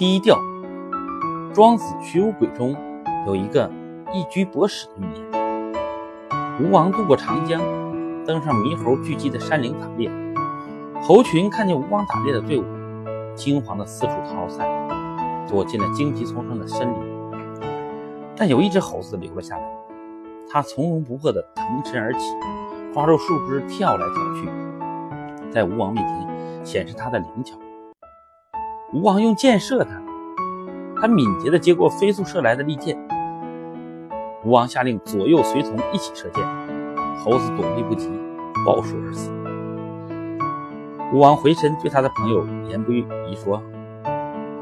低调。庄子《徐无鬼》中有一个一居博史的寓言：吴王渡过长江，登上猕猴聚集的山岭打猎。猴群看见吴王打猎的队伍，惊慌的四处逃散，躲进了荆棘丛生的森林。但有一只猴子留了下来，它从容不迫地腾身而起，抓住树枝跳来跳去，在吴王面前显示它的灵巧。吴王用箭射它，它敏捷地接过飞速射来的利箭。吴王下令左右随从一起射箭，猴子躲避不及，抱树而死。吴王回身对他的朋友言不疑说：“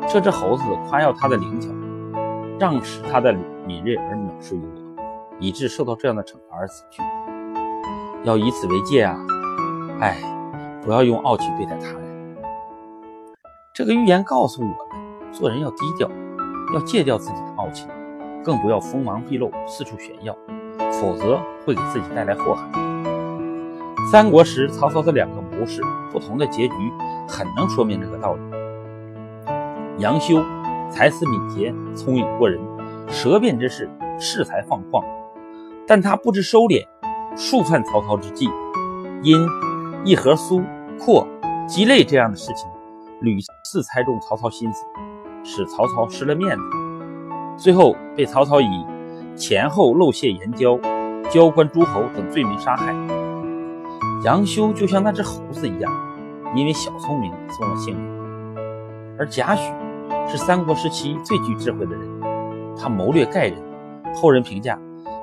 这只猴子夸耀它的灵巧，让使它的敏锐而藐视于我，以致受到这样的惩罚而死去。要以此为戒啊！哎，不要用傲气对待他人。”这个寓言告诉我们，做人要低调，要戒掉自己的傲气，更不要锋芒毕露，四处炫耀，否则会给自己带来祸害。三国时，曹操的两个谋士不同的结局，很能说明这个道理。杨修才思敏捷，聪颖过人，舌辩之士，恃才放旷，但他不知收敛，数犯曹操之计，因一盒酥、阔、鸡肋这样的事情。屡次猜中曹操心思，使曹操失了面子，最后被曹操以前后漏泄言交、交官诸侯等罪名杀害。杨修就像那只猴子一样，因为小聪明送了性命。而贾诩是三国时期最具智慧的人，他谋略盖人，后人评价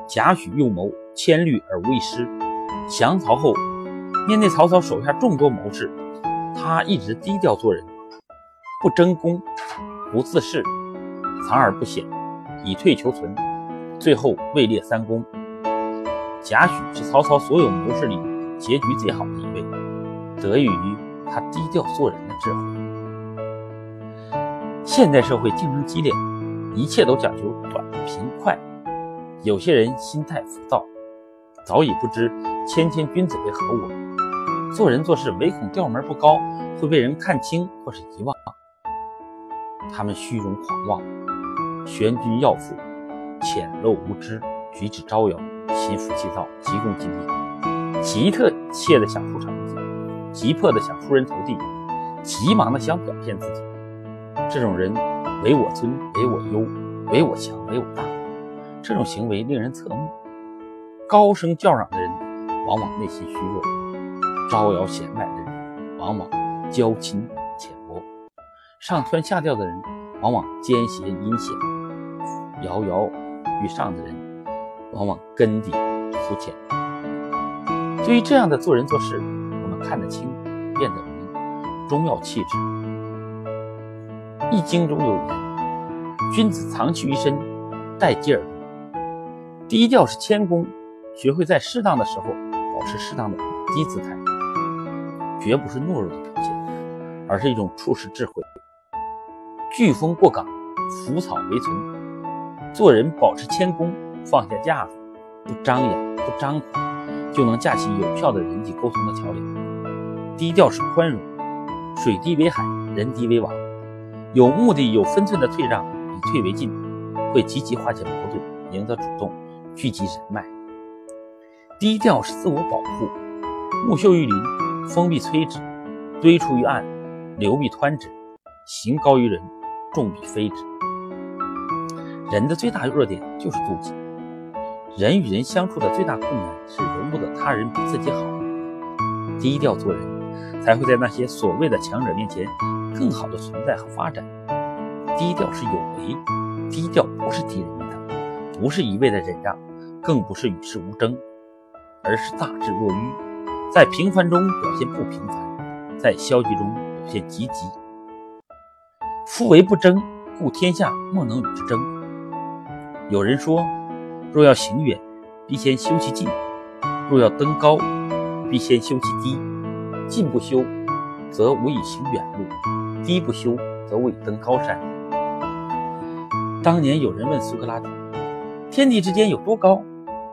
贾诩用谋千虑而无一失。降曹后，面对曹操手下众多谋士。他一直低调做人，不争功，不自恃，藏而不显，以退求存，最后位列三公。贾诩是曹操所有谋士里结局最好的一位，得益于他低调做人的智慧。现代社会竞争激烈，一切都讲究短平快，有些人心态浮躁，早已不知谦谦君子为何物。做人做事唯恐调门不高，会被人看轻或是遗忘。他们虚荣狂妄，悬君要富，浅陋无知，举止招摇，心浮气躁，急功近利，急特切的想出成绩，急迫的想出人头地，急忙的想表现自己。这种人唯我尊，唯我优，唯我强，唯我大。这种行为令人侧目。高声叫嚷的人，往往内心虚弱。招摇显摆的人，往往交情浅薄；上蹿下跳的人，往往奸邪阴险；摇摇欲上的人，往往根底肤浅。对于这样的做人做事，我们看得清，辨得明，终要弃之。《易经》中有言：“君子藏器于身，待机而动。”低调是谦恭，学会在适当的时候保持适当的低姿态。绝不是懦弱的表现，而是一种处世智慧。飓风过岗，腐草为存。做人保持谦恭，放下架子，不张扬，不张狂，就能架起有效的人际沟通的桥梁。低调是宽容。水低为海，人低为王。有目的、有分寸的退让，以退为进，会积极化解矛盾，赢得主动，聚集人脉。低调是自我保护。木秀于林。风必摧之，堆出于岸，流必湍之。行高于人，众必非之。人的最大弱点就是妒忌。人与人相处的最大困难是容不得他人比自己好。低调做人，才会在那些所谓的强者面前更好的存在和发展。低调是有为，低调不是低人一等，不是一味的忍让，更不是与世无争，而是大智若愚。在平凡中表现不平凡，在消极中表现积极。夫为不争，故天下莫能与之争。有人说，若要行远，必先修其近；若要登高，必先修其低。近不修，则无以行远路；低不修，则无以登高山。当年有人问苏格拉底：“天地之间有多高？”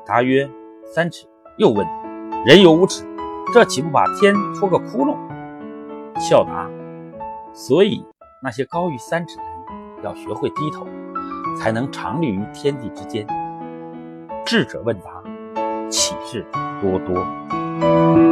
答曰：“三尺。”又问：“人有五尺。”这岂不把天戳个窟窿？笑答：所以那些高于三尺的人，要学会低头，才能长立于天地之间。智者问答，启示多多。